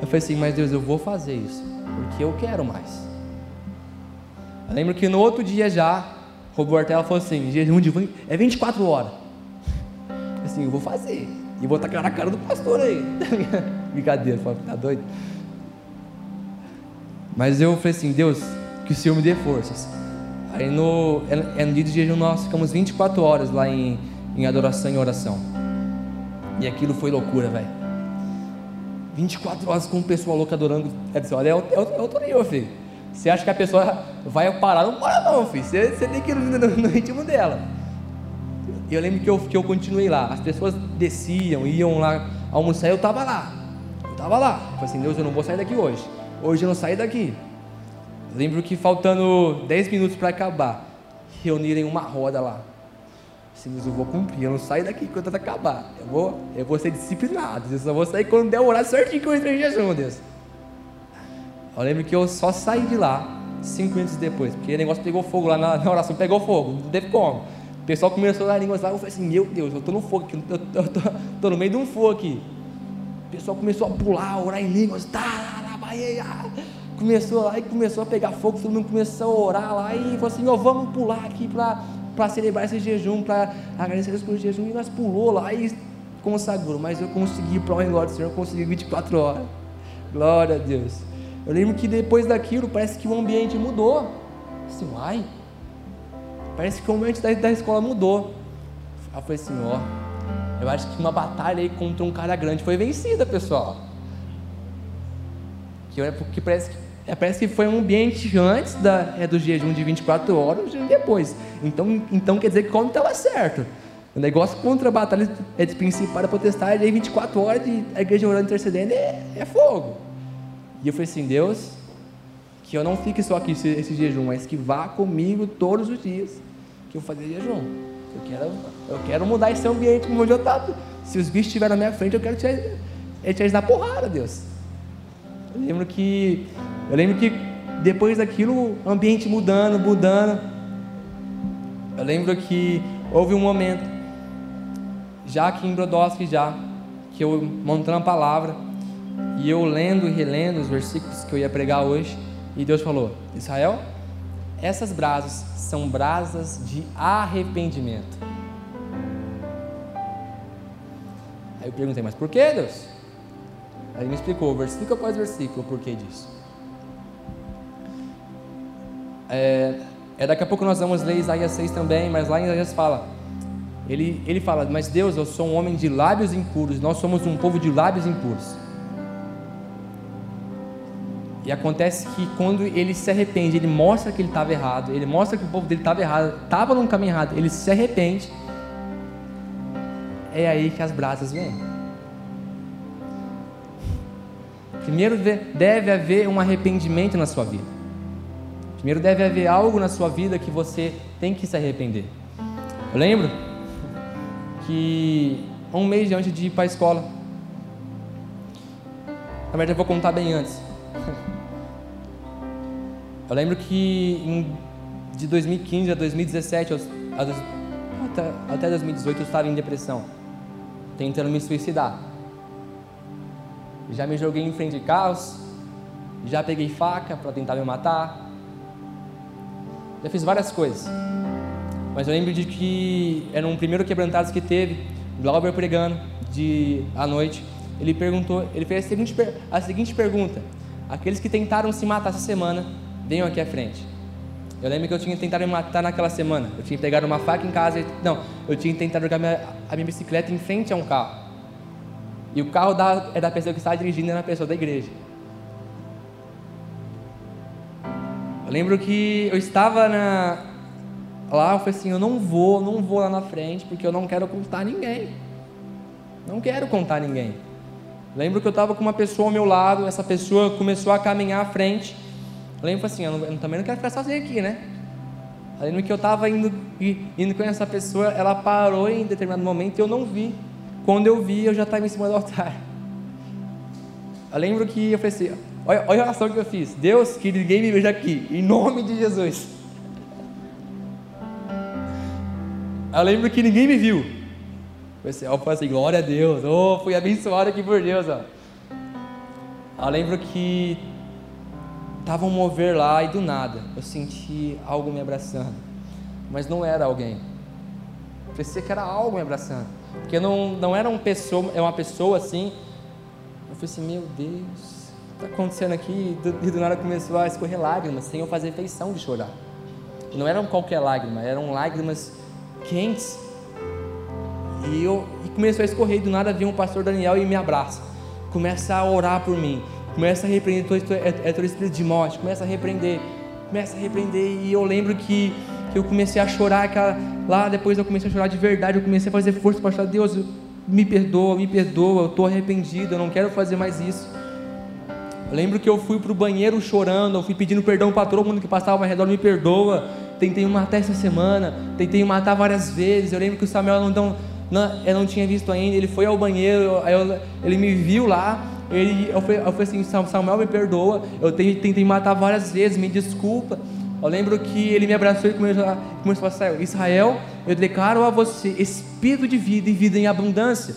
Eu falei assim, mas Deus, eu vou fazer isso, porque eu quero mais. Eu lembro que no outro dia já, Robo Ortela falou assim, jejum de é 24 horas. Falei assim, eu vou fazer. E vou tacar na cara do pastor aí. Brincadeira, tá doido? Mas eu falei assim, Deus, que o Senhor me dê forças. Aí no, é, é no dia de jejum nós ficamos 24 horas lá em, em adoração e oração. E aquilo foi loucura, velho. 24 horas com o pessoal louco adorando. É olha, é o, é nível, filho. Você acha que a pessoa vai parar? Não para não, filho. Você, você tem que ir no, no, no ritmo dela. Eu lembro que eu, que eu continuei lá. As pessoas desciam, iam lá almoçar. Eu estava lá. Eu estava lá. Eu falei assim, Deus, eu não vou sair daqui hoje. Hoje eu não saio daqui. Eu lembro que faltando 10 minutos para acabar, reunirem uma roda lá. Assim, eu vou cumprir, eu não saio daqui enquanto acabar. Eu vou, eu vou ser disciplinado. Eu só vou sair quando der o horário certinho que eu entrei em jejum, Deus. Eu lembro que eu só saí de lá cinco minutos depois, porque o negócio pegou fogo lá na, na oração, pegou fogo, não teve como. O pessoal começou a dar línguas lá, eu falei assim, meu Deus, eu estou no fogo aqui, eu, estou tô, no meio de um fogo aqui. pessoal começou a pular, orar em línguas, tá, começou lá e começou a pegar fogo, todo mundo começou a orar lá e falou assim, ó, vamos pular aqui para celebrar esse jejum, para agradecer Deus pelo jejum, e nós pulou lá e consagrou, mas eu consegui para o glória do Senhor, eu consegui 24 horas, glória a Deus, eu lembro que depois daquilo, parece que o ambiente mudou, assim, uai, parece que o ambiente da, da escola mudou, eu falei assim, ó, eu acho que uma batalha aí contra um cara grande foi vencida, pessoal. Que, porque parece que, é, parece que foi um ambiente antes da, é, do jejum de 24 horas e depois. Então, então quer dizer que como estava certo. O negócio contra a batalha é de principal a potestade, aí 24 horas de a igreja orando intercedendo é, é fogo. E eu falei assim, Deus, que eu não fique só aqui esse, esse jejum, mas que vá comigo todos os dias que eu fazer jejum. Eu quero, eu quero mudar esse ambiente como eu estava. Se os bichos estiverem na minha frente, eu quero tirar, eles na porrada, Deus. Eu lembro que, eu lembro que depois daquilo, ambiente mudando, mudando. Eu lembro que houve um momento, já aqui em Brodowski já, que eu montando a palavra, e eu lendo e relendo os versículos que eu ia pregar hoje, e Deus falou: Israel, essas brasas são brasas de arrependimento. Aí eu perguntei, mas por que Deus? Aí ele me explicou, versículo após versículo, o porquê disso. É, é, daqui a pouco nós vamos ler Isaías 6 também, mas lá em Isaías fala, ele, ele fala, mas Deus, eu sou um homem de lábios impuros, nós somos um povo de lábios impuros. E acontece que quando ele se arrepende, ele mostra que ele estava errado, ele mostra que o povo dele estava errado, estava num caminho errado, ele se arrepende. É aí que as brasas vêm. Primeiro deve haver um arrependimento na sua vida. Primeiro deve haver algo na sua vida que você tem que se arrepender. Eu lembro que um mês antes de ir para a escola, na verdade eu vou contar bem antes. Eu lembro que em, de 2015 a 2017, eu, até, até 2018 eu estava em depressão, tentando me suicidar. Já me joguei em frente de carros, já peguei faca para tentar me matar, já fiz várias coisas. Mas eu lembro de que era um primeiro quebrantado que teve, Glauber pregando de à noite. Ele perguntou, ele fez a seguinte, a seguinte pergunta: Aqueles que tentaram se matar essa semana, venham aqui à frente. Eu lembro que eu tinha tentado me matar naquela semana. Eu tinha pegado uma faca em casa. Não, eu tinha tentado jogar minha, a minha bicicleta em frente a um carro. E o carro da, é da pessoa que estava dirigindo, era a pessoa da igreja. Eu lembro que eu estava na, lá, eu falei assim: eu não vou, não vou lá na frente, porque eu não quero contar ninguém. Não quero contar ninguém. Lembro que eu estava com uma pessoa ao meu lado, essa pessoa começou a caminhar à frente. Eu lembro assim, eu, não, eu também não quero ficar sozinho aqui, né? Eu lembro que eu estava indo, indo com essa pessoa, ela parou em determinado momento e eu não vi. Quando eu vi, eu já estava em cima do altar. Eu lembro que eu falei assim, olha, olha a oração que eu fiz. Deus, que ninguém me veja aqui, em nome de Jesus. Eu lembro que ninguém me viu. Eu falei assim, glória a Deus, oh, fui abençoado aqui por Deus. Ó. Eu lembro que Estava um mover lá e do nada eu senti algo me abraçando. Mas não era alguém. Parecia que era algo me abraçando. Porque não, não era uma pessoa, é uma pessoa assim. Eu falei assim, meu Deus, o está acontecendo aqui? E do, nada começou a escorrer lágrimas, sem eu fazer feição de chorar. E não eram qualquer lágrima, eram lágrimas quentes. E eu e começou a escorrer, e do nada veio um pastor Daniel e me abraça. Começa a orar por mim. Começa a repreender todo, é, é todo espírito de morte. Começa a repreender. Começa a repreender. E eu lembro que, que eu comecei a chorar. Aquela, lá depois eu comecei a chorar de verdade. Eu comecei a fazer força para falar: Deus, me perdoa, me perdoa. Eu estou arrependido. Eu não quero fazer mais isso. Eu lembro que eu fui para o banheiro chorando. Eu fui pedindo perdão para todo mundo que passava ao redor. Me perdoa. Tentei matar essa semana. Tentei matar várias vezes. Eu lembro que o Samuel não, não, eu não tinha visto ainda. Ele foi ao banheiro. Eu, ele me viu lá ele, eu, falei, eu falei assim, Samuel me perdoa, eu tentei matar várias vezes, me desculpa. Eu lembro que ele me abraçou e começou a, começou a falar, Israel, eu declaro a você espírito de vida e vida em abundância.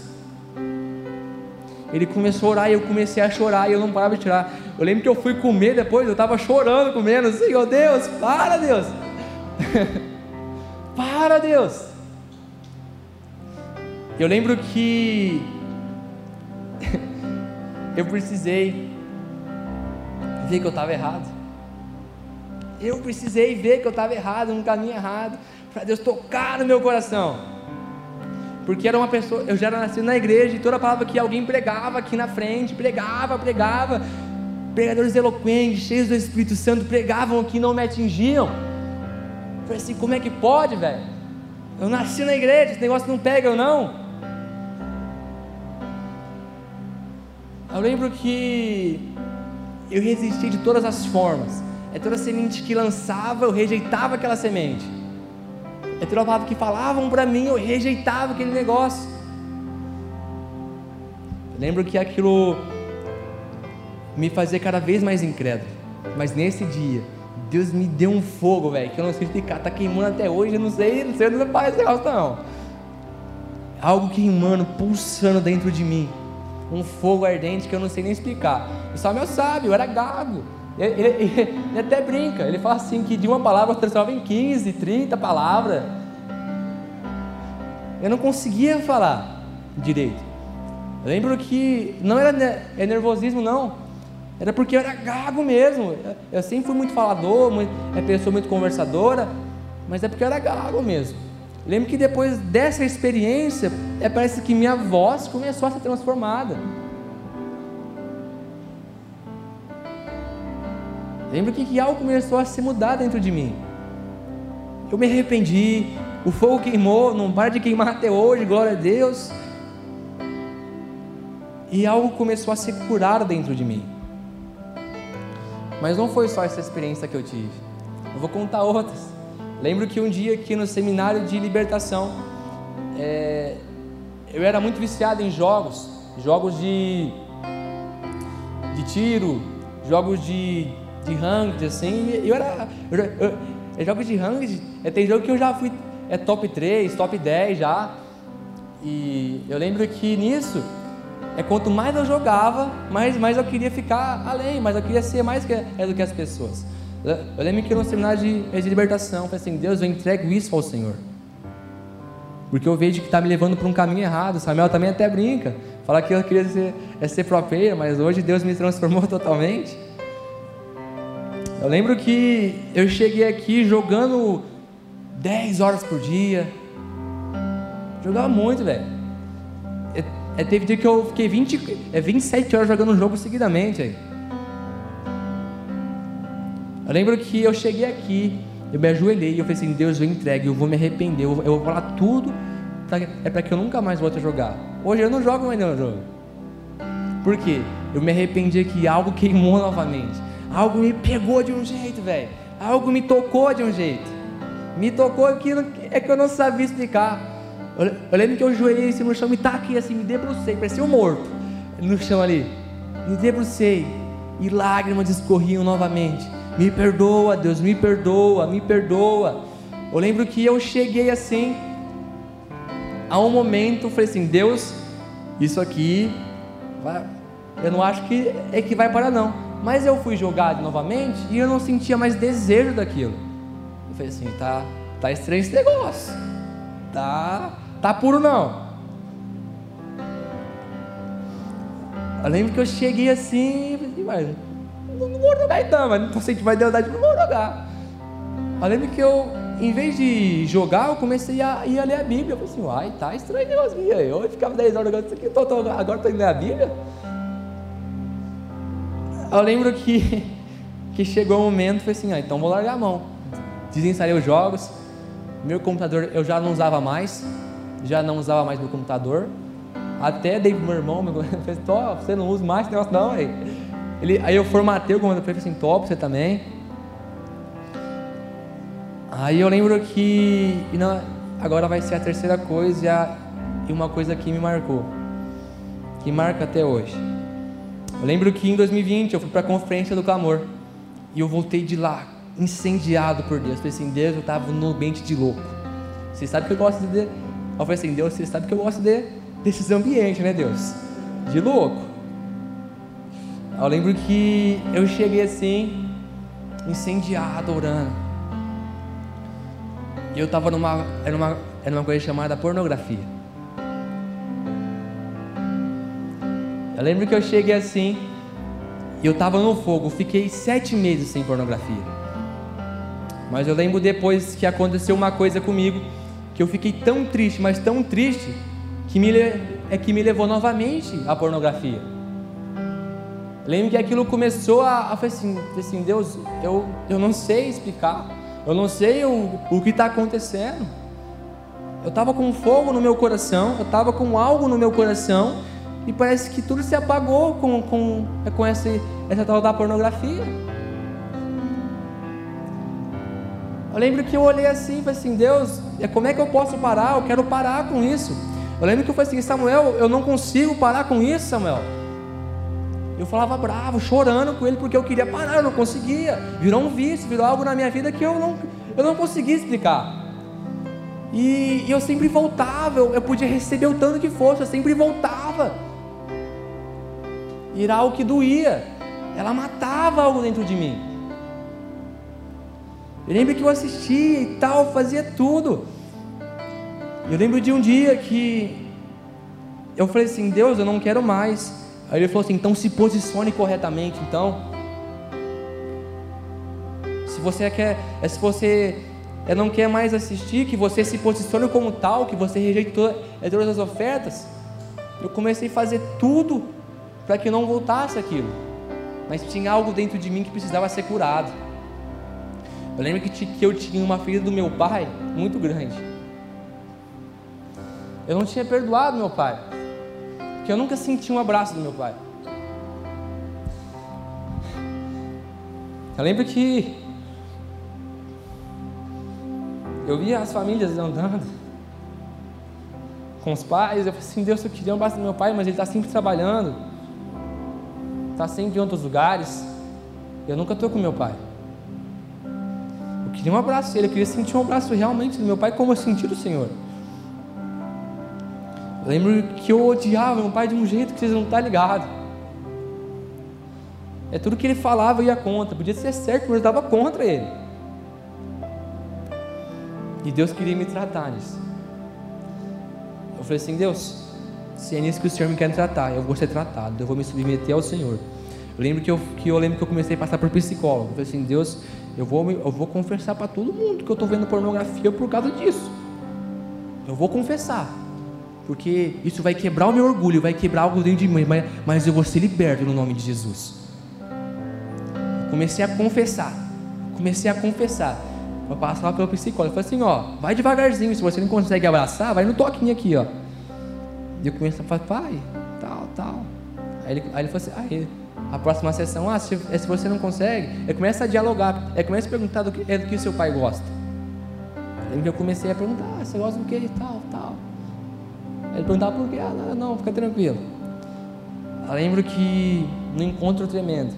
Ele começou a orar e eu comecei a chorar e eu não parava de tirar. Eu lembro que eu fui comer depois, eu estava chorando, comendo, assim, oh Deus, para Deus, para Deus. Eu lembro que eu precisei ver que eu estava errado. Eu precisei ver que eu estava errado, no caminho errado, para Deus tocar no meu coração. Porque era uma pessoa, eu já era nascido na igreja e toda palavra que alguém pregava aqui na frente, pregava, pregava, pregadores eloquentes, cheios do Espírito Santo, pregavam aqui e não me atingiam. Eu falei assim, como é que pode, velho? Eu nasci na igreja, esse negócio não pega eu não. Eu lembro que eu resisti de todas as formas. É toda semente que lançava, eu rejeitava aquela semente. É palavra que falavam para mim, eu rejeitava aquele negócio. Eu lembro que aquilo me fazia cada vez mais incrédulo. Mas nesse dia, Deus me deu um fogo, velho, que eu não sei explicar. Tá queimando até hoje, eu não sei, não sei onde faz esse negócio, não. Algo queimando, pulsando dentro de mim um fogo ardente que eu não sei nem explicar. O Samuel sabe, eu era gago. Ele, ele, ele, até brinca, ele fala assim que de uma palavra transformava em 15, 30 palavras. Eu não conseguia falar direito. Eu lembro que não era é nervosismo não. Era porque eu era gago mesmo. Eu sempre fui muito falador, muito, é pessoa muito conversadora, mas é porque eu era gago mesmo. Lembro que depois dessa experiência, é, parece que minha voz começou a ser transformada. Lembro que, que algo começou a se mudar dentro de mim. Eu me arrependi, o fogo queimou, não para de queimar até hoje, glória a Deus. E algo começou a se curar dentro de mim. Mas não foi só essa experiência que eu tive. Eu vou contar outras. Lembro que um dia aqui no seminário de libertação, é, eu era muito viciado em jogos, jogos de, de tiro, jogos de, de ranked, assim, eu era, eu, eu, eu, jogos de ranked, é, tem jogo que eu já fui, é top 3, top 10 já, e eu lembro que nisso, é quanto mais eu jogava, mais, mais eu queria ficar além, mais eu queria ser mais que, é, do que as pessoas. Eu lembro que no seminário de, de libertação, eu falei assim: Deus, eu entrego isso ao Senhor. Porque eu vejo que está me levando para um caminho errado. Samuel também até brinca. Fala que eu queria ser, é ser pro mas hoje Deus me transformou totalmente. Eu lembro que eu cheguei aqui jogando 10 horas por dia. Jogava muito, velho. É, é, teve dia que eu fiquei 20, é, 27 horas jogando um jogo seguidamente. Aí. Eu lembro que eu cheguei aqui, eu me ajoelhei e eu falei assim: Deus, eu entregue, eu vou me arrepender, eu vou, eu vou falar tudo, pra, é para que eu nunca mais volte a jogar. Hoje eu não jogo mais no jogo. Por quê? Eu me arrependi que algo queimou novamente. Algo me pegou de um jeito, velho. Algo me tocou de um jeito. Me tocou aquilo é que eu não sabia explicar. Eu, eu lembro que eu ajoelhei assim no chão, me taquei assim, me debrucei, parecia um morto no chão ali. Me debrucei e lágrimas escorriam novamente. Me perdoa, Deus, me perdoa, me perdoa. Eu lembro que eu cheguei assim, a um momento, falei assim: Deus, isso aqui, eu não acho que é que vai parar, não. Mas eu fui jogado novamente e eu não sentia mais desejo daquilo. Eu falei assim: tá, tá estranho esse negócio, tá, tá puro não. Eu lembro que eu cheguei assim, falei assim, não, não vou jogar então, mas não sei que vai dar vontade, não vou jogar. Eu lembro que eu, em vez de jogar, eu comecei a ir a ler a Bíblia. Eu falei assim, uai, tá estranho o negócio aqui. Eu ficava 10 horas jogando isso aqui, tô, tô, agora estou indo ler a Bíblia. Eu lembro que, que chegou um momento, foi assim, ah, então vou largar a mão. Desinstalei os jogos, meu computador eu já não usava mais, já não usava mais meu computador. Até dei pro meu irmão, meu fez, você não usa mais esse negócio não, aí. Ele, aí eu formatei o comando para ele assim, top, você também. Aí eu lembro que não, agora vai ser a terceira coisa e uma coisa que me marcou, que marca até hoje. Eu lembro que em 2020 eu fui para a conferência do clamor e eu voltei de lá incendiado por Deus. Eu falei assim, Deus, eu estava no ambiente de louco. Você sabe que eu gosto de. Eu falei assim, Deus, você sabe que eu gosto de, desses ambientes, né, Deus? de louco. Eu lembro que eu cheguei assim, incendiado, orando. E eu estava numa, era uma, era uma coisa chamada pornografia. Eu lembro que eu cheguei assim, e eu estava no fogo, fiquei sete meses sem pornografia. Mas eu lembro depois que aconteceu uma coisa comigo, que eu fiquei tão triste, mas tão triste, que me, é que me levou novamente à pornografia. Eu lembro que aquilo começou a, a assim, assim, Deus, eu, eu não sei explicar, eu não sei o, o que está acontecendo. Eu estava com fogo no meu coração, eu estava com algo no meu coração, e parece que tudo se apagou com, com, com essa, essa tal da pornografia. Eu lembro que eu olhei assim e falei assim, Deus, é, como é que eu posso parar? Eu quero parar com isso. Eu lembro que eu falei assim, Samuel, eu não consigo parar com isso, Samuel. Eu falava bravo, chorando com ele, porque eu queria parar, eu não conseguia. Virou um vício, virou algo na minha vida que eu não, eu não conseguia explicar. E, e eu sempre voltava, eu, eu podia receber o tanto que fosse, eu sempre voltava. Era algo que doía, ela matava algo dentro de mim. Eu lembro que eu assistia e tal, fazia tudo. Eu lembro de um dia que eu falei assim, Deus, eu não quero mais. Aí ele falou assim, então se posicione corretamente, então. Se você quer, é se você é, não quer mais assistir, que você se posicione como tal, que você rejeite é, todas as ofertas. Eu comecei a fazer tudo para que não voltasse aquilo. Mas tinha algo dentro de mim que precisava ser curado. Eu lembro que, eu tinha uma ferida do meu pai muito grande. Eu não tinha perdoado meu pai, porque eu nunca senti um abraço do meu pai. Eu lembro que eu via as famílias andando com os pais. Eu falei assim: Deus, eu queria um abraço do meu pai, mas ele está sempre trabalhando, está sempre em outros lugares. Eu nunca estou com meu pai queria um abraço dele, eu queria sentir um abraço realmente do meu pai, como eu senti do Senhor. Eu lembro que eu odiava meu pai de um jeito que vocês não estão ligados. É tudo que ele falava ia contra, podia ser certo, mas eu estava contra ele. E Deus queria me tratar nisso. Eu falei assim, Deus, se é nisso que o Senhor me quer tratar, eu vou ser tratado, eu vou me submeter ao Senhor. Eu lembro que eu, que eu lembro que eu comecei a passar por psicólogo. Eu falei assim, Deus, eu vou, eu vou confessar para todo mundo que eu estou vendo pornografia por causa disso. Eu vou confessar. Porque isso vai quebrar o meu orgulho, vai quebrar algo dentro de mim, mas, mas eu vou ser liberto no nome de Jesus. Comecei a confessar. Comecei a confessar. Eu passava pelo psicólogo. Eu falei assim: ó, vai devagarzinho. Se você não consegue abraçar, vai no toquinho aqui, ó. E eu comecei a falar, pai, tal, tal. Aí ele, aí ele falou assim: ele, a próxima sessão, ah, se, se você não consegue, é começa a dialogar, é começa a perguntar do que, é do que seu pai gosta. Aí eu comecei a perguntar, ah, você gosta do que? Tal, tal. Ele perguntava por quê? Ah, não, não, fica tranquilo. Eu lembro que no encontro tremendo,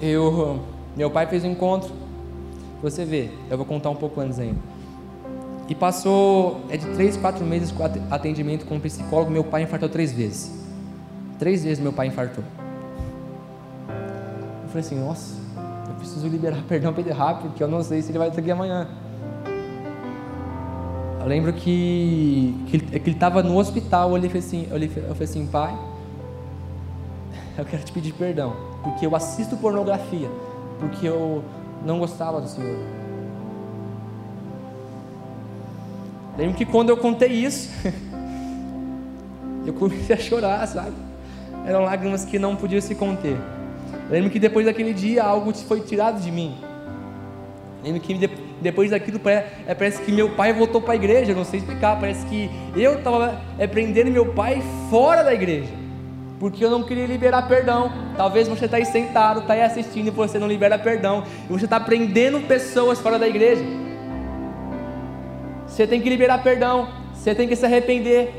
eu, meu pai fez um encontro, você vê, eu vou contar um pouco antes ainda. E passou é de três, quatro meses com atendimento com um psicólogo. Meu pai infartou três vezes. Três vezes meu pai infartou. Eu falei assim: Nossa, eu preciso liberar perdão para ele rápido, porque eu não sei se ele vai estar aqui amanhã. Eu lembro que, que, ele estava no hospital. Eu falei, assim, eu falei assim: Pai, eu quero te pedir perdão, porque eu assisto pornografia, porque eu não gostava do Senhor. Lembro que quando eu contei isso, eu comecei a chorar, sabe? Eram lágrimas que não podiam se conter. Lembro que depois daquele dia algo foi tirado de mim. Lembro que depois daquilo é, parece que meu pai voltou para a igreja, não sei explicar. Parece que eu estava é, prendendo meu pai fora da igreja, porque eu não queria liberar perdão. Talvez você está aí sentado, está aí assistindo e você não libera perdão, e você está prendendo pessoas fora da igreja. Você tem que liberar perdão. Você tem que se arrepender.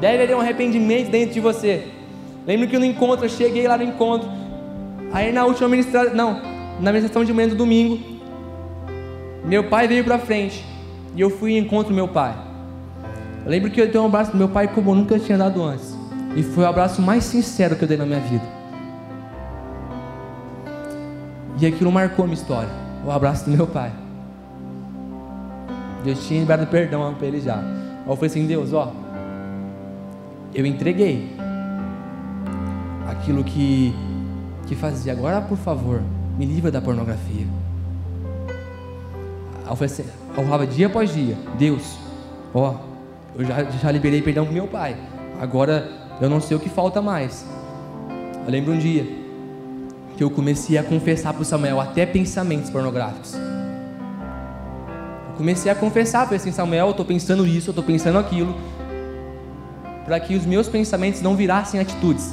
Deve haver um arrependimento dentro de você. Lembro que no encontro, eu cheguei lá no encontro. Aí na última ministração, não, na ministração de manhã do domingo, meu pai veio para frente. e eu fui em encontro meu pai. Eu lembro que eu dei um abraço do meu pai como eu nunca tinha dado antes. E foi o abraço mais sincero que eu dei na minha vida. E aquilo marcou minha história. O abraço do meu pai. Deus tinha liberado perdão para ele já. Eu falei assim: Deus, ó, eu entreguei aquilo que, que fazia. Agora, por favor, me livra da pornografia. Eu falei assim, eu falava dia após dia: Deus, ó, eu já, já liberei perdão pro meu pai. Agora eu não sei o que falta mais. Eu lembro um dia que eu comecei a confessar para o Samuel até pensamentos pornográficos. Comecei a confessar, falei assim, Samuel, eu estou pensando isso, eu estou pensando aquilo, para que os meus pensamentos não virassem atitudes.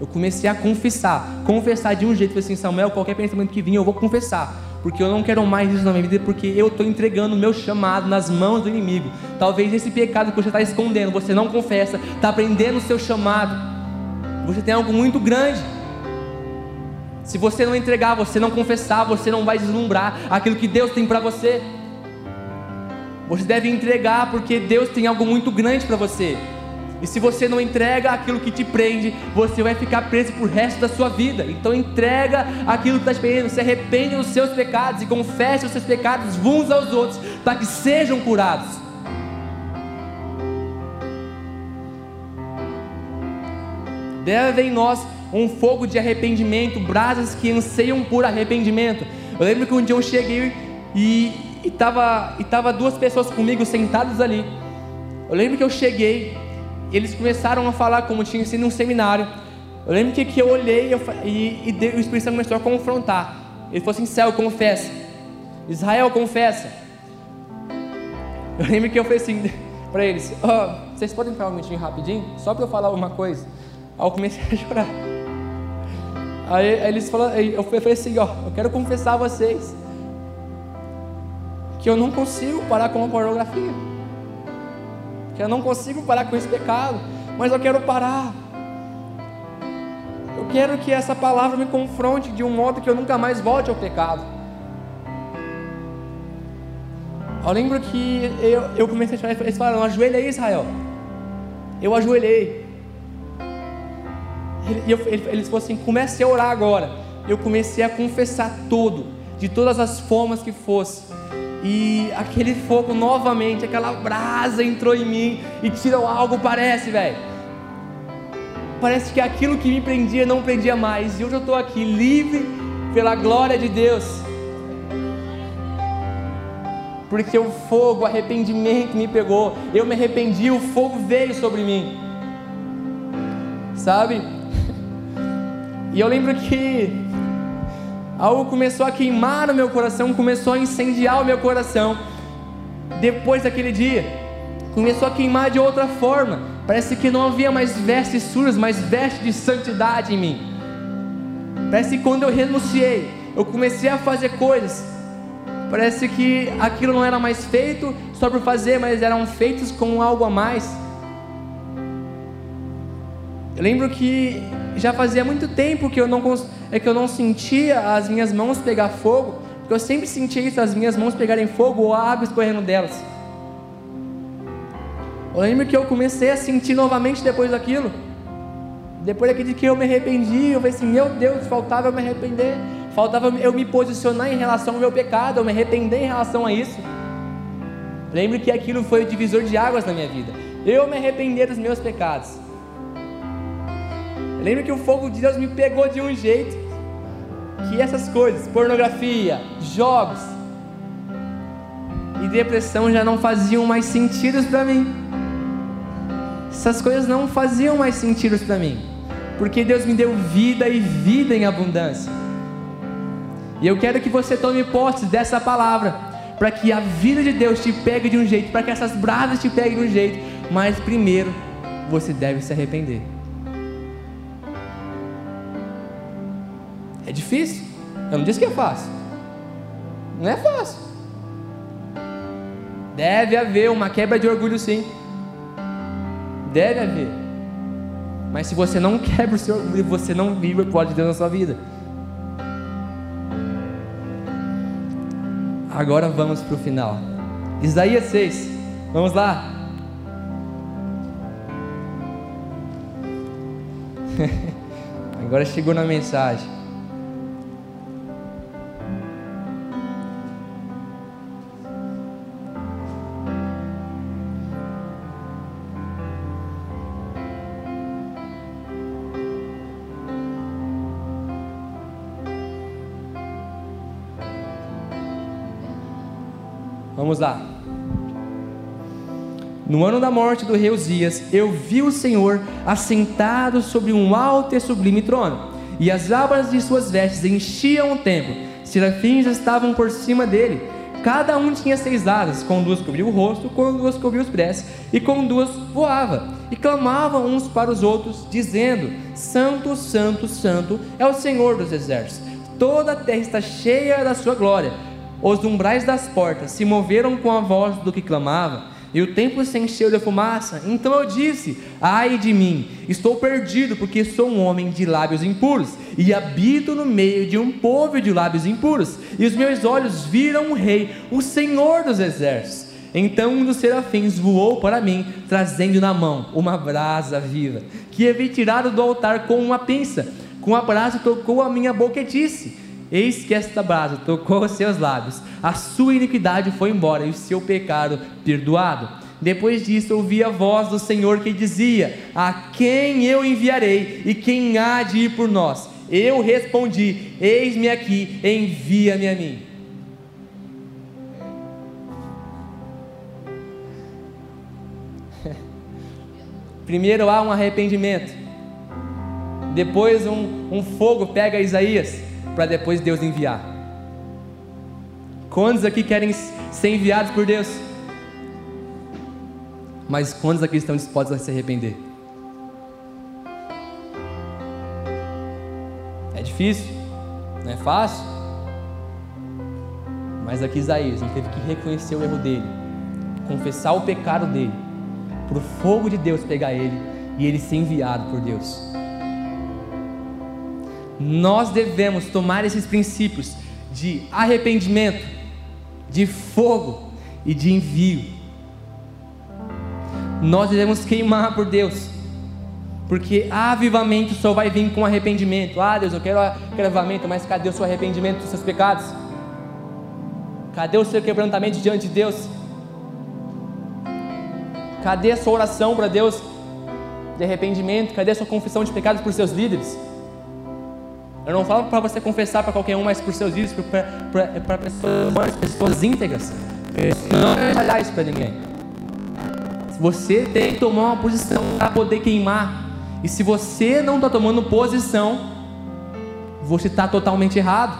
Eu comecei a confessar, confessar de um jeito, assim, Samuel, qualquer pensamento que vinha eu vou confessar, porque eu não quero mais isso na minha vida, porque eu estou entregando o meu chamado nas mãos do inimigo. Talvez esse pecado que você está escondendo, você não confessa, está prendendo o seu chamado. Você tem algo muito grande. Se você não entregar, você não confessar, você não vai deslumbrar aquilo que Deus tem para você. Você deve entregar porque Deus tem algo muito grande para você. E se você não entrega aquilo que te prende, você vai ficar preso por resto da sua vida. Então entrega aquilo que está te prendendo, se arrepende dos seus pecados e confesse os seus pecados uns aos outros, para que sejam curados. Deve em nós um fogo de arrependimento, brasas que anseiam por arrependimento. Eu lembro que um dia eu cheguei e estava e tava duas pessoas comigo sentadas ali. Eu lembro que eu cheguei eles começaram a falar como tinha sido um seminário. Eu lembro que, que eu olhei e, e o Espírito Santo começou a confrontar. Ele falou assim: Céu, confessa. Israel, confessa. Eu lembro que eu falei assim para eles: oh, Vocês podem falar um minutinho rapidinho? Só para eu falar uma coisa. Aí eu comecei a chorar. Aí, aí eles falaram, eu falei assim: Ó, eu quero confessar a vocês que eu não consigo parar com a pornografia que eu não consigo parar com esse pecado, mas eu quero parar. Eu quero que essa palavra me confronte de um modo que eu nunca mais volte ao pecado. Eu lembro que eu, eu comecei a chorar, eles falaram, ajoelha aí Israel. Eu ajoelhei. E eu, eles falaram assim, comece a orar agora. Eu comecei a confessar tudo, de todas as formas que fosse e aquele fogo novamente, aquela brasa entrou em mim e tirou algo, parece, velho. Parece que aquilo que me prendia não prendia mais. E hoje eu estou aqui livre pela glória de Deus. Porque o fogo, o arrependimento me pegou. Eu me arrependi, o fogo veio sobre mim. Sabe? E eu lembro que algo começou a queimar no meu coração, começou a incendiar o meu coração. Depois daquele dia, começou a queimar de outra forma. Parece que não havia mais vestes sujas, mas vestes de santidade em mim. Parece que quando eu renunciei, eu comecei a fazer coisas. Parece que aquilo não era mais feito só por fazer, mas eram feitos com algo a mais. Eu lembro que já fazia muito tempo que eu não, é que eu não sentia as minhas mãos pegar fogo, porque eu sempre sentia isso, as minhas mãos pegarem fogo ou a água escorrendo delas. Eu lembro que eu comecei a sentir novamente depois daquilo. Depois daquele que eu me arrependi, eu falei assim, meu Deus, faltava eu me arrepender. Faltava eu me posicionar em relação ao meu pecado, eu me arrepender em relação a isso. Lembro que aquilo foi o divisor de águas na minha vida. Eu me arrepender dos meus pecados. Lembra que o fogo de Deus me pegou de um jeito que essas coisas, pornografia, jogos e depressão já não faziam mais sentido para mim. Essas coisas não faziam mais sentido para mim, porque Deus me deu vida e vida em abundância. E eu quero que você tome posse dessa palavra, para que a vida de Deus te pegue de um jeito, para que essas brasas te peguem de um jeito, mas primeiro você deve se arrepender. É difícil. Eu não disse que é fácil. Não é fácil. Deve haver uma quebra de orgulho, sim. Deve haver. Mas se você não quebra o seu orgulho, você não vive o plano de Deus na sua vida. Agora vamos para o final. Isaías 6. Vamos lá. Agora chegou na mensagem. Vamos lá. No ano da morte do rei Uzias, eu vi o Senhor assentado sobre um alto e sublime trono, e as abas de suas vestes enchiam o templo. Serafins estavam por cima dele. Cada um tinha seis asas, com duas cobria o rosto, com duas cobria os pés, e com duas voava. E clamavam uns para os outros, dizendo: Santo, Santo, Santo é o Senhor dos exércitos. Toda a terra está cheia da sua glória. Os umbrais das portas se moveram com a voz do que clamava, e o templo se encheu de fumaça. Então eu disse: Ai de mim, estou perdido, porque sou um homem de lábios impuros, e habito no meio de um povo de lábios impuros, e os meus olhos viram o Rei, o Senhor dos exércitos. Então um dos serafins voou para mim, trazendo na mão uma brasa viva, que havia tirado do altar com uma pinça. Com a brasa tocou a minha boca e disse: Eis que esta brasa tocou os seus lábios, a sua iniquidade foi embora e o seu pecado perdoado. Depois disso, ouvi a voz do Senhor que dizia: A quem eu enviarei e quem há de ir por nós? Eu respondi: Eis-me aqui, envia-me a mim. Primeiro há um arrependimento, depois um, um fogo pega Isaías para depois Deus enviar. Quantos aqui querem ser enviados por Deus? Mas quantos aqui estão dispostos a se arrepender? É difícil, não é fácil. Mas aqui Isaías, ele teve que reconhecer o erro dele, confessar o pecado dele, para o fogo de Deus pegar ele e ele ser enviado por Deus nós devemos tomar esses princípios de arrependimento, de fogo e de envio. Nós devemos queimar por Deus, porque avivamento só vai vir com arrependimento. Ah, Deus, eu quero, quero avivamento, mas cadê o seu arrependimento dos seus pecados? Cadê o seu quebrantamento diante de Deus? Cadê a sua oração para Deus de arrependimento? Cadê a sua confissão de pecados por seus líderes? Eu não falo para você confessar para qualquer um, mas por seus filhos, para pessoas, pessoas íntegras. Não é falhar isso para ninguém. Você tem que tomar uma posição para poder queimar. E se você não está tomando posição, você está totalmente errado.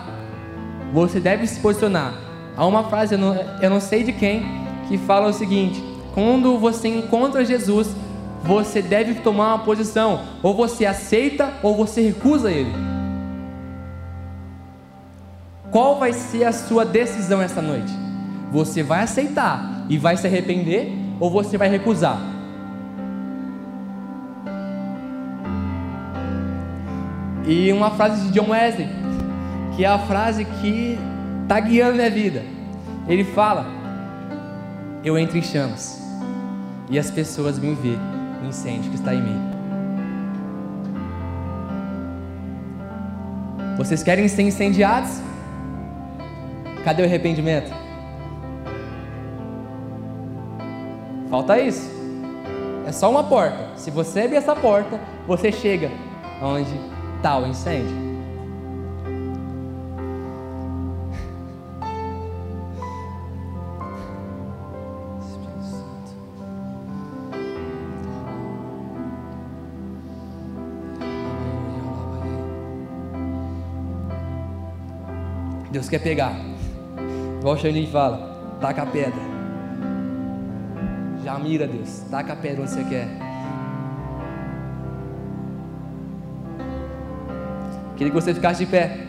Você deve se posicionar. Há uma frase, eu não, eu não sei de quem, que fala o seguinte: quando você encontra Jesus, você deve tomar uma posição. Ou você aceita ou você recusa ele. Qual vai ser a sua decisão esta noite? Você vai aceitar e vai se arrepender ou você vai recusar? E uma frase de John Wesley, que é a frase que está guiando minha vida. Ele fala: Eu entro em chamas e as pessoas vêm ver o incêndio que está em mim. Vocês querem ser incendiados? Cadê o arrependimento? Falta isso. É só uma porta. Se você abrir essa porta, você chega onde está o incêndio. Deus quer pegar Igual Xandinho fala, taca a pedra. Já mira, Deus. Taca a pedra onde você quer. Queria que você ficasse de pé.